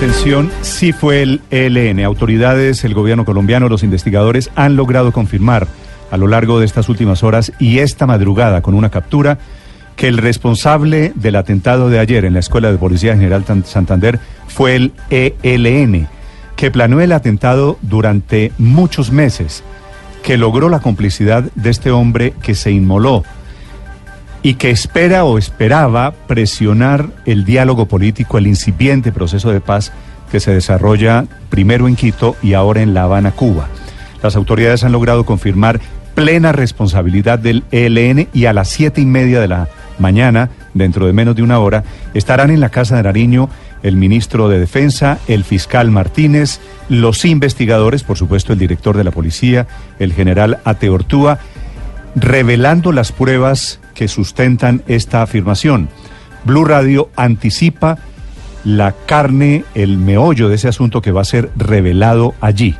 Atención, sí fue el ELN. Autoridades, el gobierno colombiano, los investigadores han logrado confirmar a lo largo de estas últimas horas y esta madrugada con una captura que el responsable del atentado de ayer en la Escuela de Policía General Santander fue el ELN, que planeó el atentado durante muchos meses, que logró la complicidad de este hombre que se inmoló y que espera o esperaba presionar el diálogo político, el incipiente proceso de paz que se desarrolla primero en Quito y ahora en La Habana, Cuba. Las autoridades han logrado confirmar plena responsabilidad del ELN y a las siete y media de la mañana, dentro de menos de una hora, estarán en la Casa de Nariño el ministro de Defensa, el fiscal Martínez, los investigadores, por supuesto el director de la policía, el general Ateortúa, revelando las pruebas que sustentan esta afirmación. Blue Radio anticipa la carne, el meollo de ese asunto que va a ser revelado allí.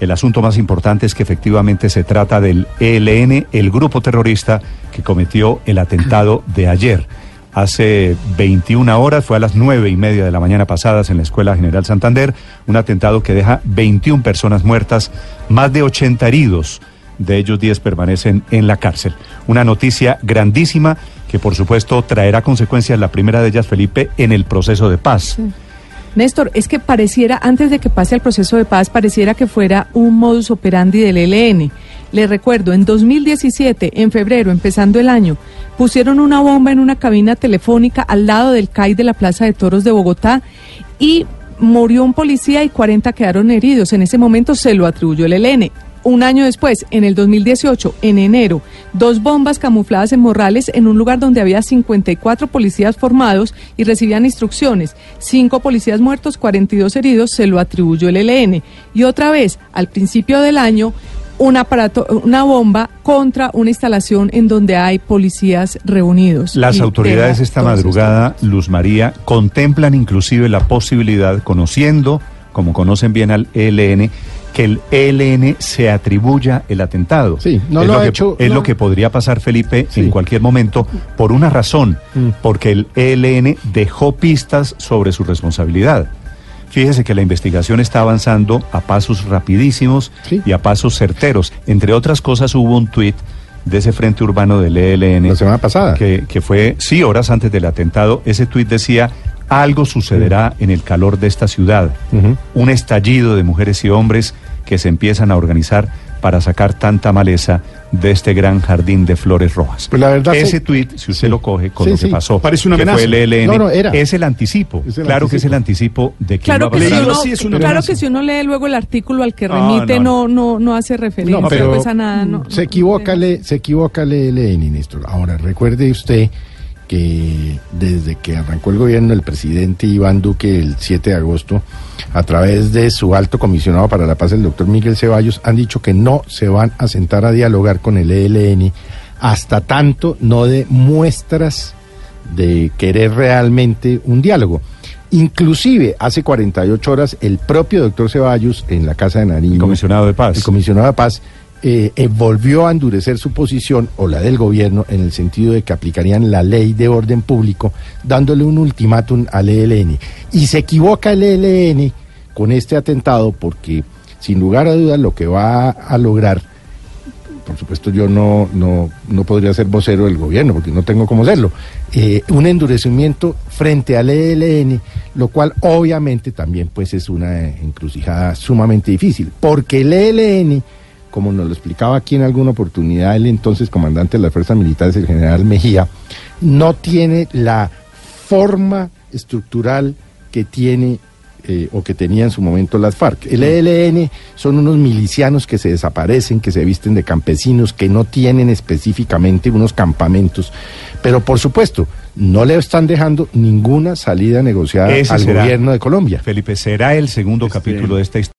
El asunto más importante es que efectivamente se trata del ELN, el grupo terrorista que cometió el atentado de ayer. Hace 21 horas, fue a las nueve y media de la mañana pasadas en la Escuela General Santander, un atentado que deja 21 personas muertas, más de 80 heridos de ellos 10 permanecen en la cárcel. Una noticia grandísima que por supuesto traerá consecuencias, la primera de ellas, Felipe, en el proceso de paz. Néstor, es que pareciera, antes de que pase el proceso de paz, pareciera que fuera un modus operandi del ELN. Le recuerdo, en 2017, en febrero, empezando el año, pusieron una bomba en una cabina telefónica al lado del CAI de la Plaza de Toros de Bogotá y murió un policía y 40 quedaron heridos. En ese momento se lo atribuyó el ELN. Un año después, en el 2018, en enero, dos bombas camufladas en Morrales en un lugar donde había 54 policías formados y recibían instrucciones. Cinco policías muertos, 42 heridos, se lo atribuyó el ELN. Y otra vez, al principio del año, un aparato, una bomba contra una instalación en donde hay policías reunidos. Las autoridades esta madrugada, Luz María, contemplan inclusive la posibilidad, conociendo, como conocen bien al ELN, que el ELN se atribuya el atentado. Sí, no es lo, lo ha que, hecho. Es no. lo que podría pasar, Felipe, Sí. en cualquier momento, por una razón, Mm. porque el ELN dejó pistas sobre su responsabilidad. Fíjese que la investigación está avanzando a pasos rapidísimos Sí. y a pasos certeros. Entre otras cosas, hubo un tuit de ese frente urbano del ELN La semana pasada. que, que fue, sí, horas antes del atentado. Ese tuit decía, algo sucederá en el calor de esta ciudad. Un estallido de mujeres y hombres que se empiezan a organizar para sacar tanta maleza de este gran jardín de flores rojas. Pues la verdad Ese sí. tuit, si usted Sí. lo coge con Sí, lo que sí. pasó, Parece una que amenaza. fue el ELN, No, no, era. es el anticipo. Es el claro que es el anticipo. de que Claro a que, si uno, sí es una claro amenaza. que si uno lee luego el artículo al que remite, no, no, no, no, hace referencia No, pero pues, a nada. no- se no- equivoca, le, se equivoca el ELN, Néstor. Ahora, recuerde usted que desde que arrancó el gobierno el presidente Iván Duque el 7 de agosto, a través de su alto comisionado para la paz, el doctor Miguel Ceballos, han dicho que no se van a sentar a dialogar con el ELN hasta tanto no de muestras de querer realmente un diálogo. Inclusive, hace 48 horas, el propio doctor Ceballos, en la Casa de Nariño, El comisionado de paz. el comisionado de paz eh, eh, volvió a endurecer su posición, o la del gobierno, en el sentido de que aplicarían la ley de orden público, dándole un ultimátum al ELN. Y se equivoca el ELN con este atentado porque, sin lugar a dudas, lo que va a lograr, por supuesto yo no, no, no podría ser vocero del gobierno, porque no tengo cómo serlo, eh, un endurecimiento frente al ELN, lo cual obviamente también pues es una encrucijada sumamente difícil, porque el ELN, como nos lo explicaba aquí en alguna oportunidad el entonces comandante de las fuerzas militares, el general Mejía, no tiene la forma estructural que tiene eh, o que tenía en su momento las FARC. El ELN son unos milicianos que se desaparecen, que se visten de campesinos, que no tienen específicamente unos campamentos, pero por supuesto no le están dejando ninguna salida negociada Ese al gobierno de Colombia. Felipe, será el segundo Este- capítulo de esta historia.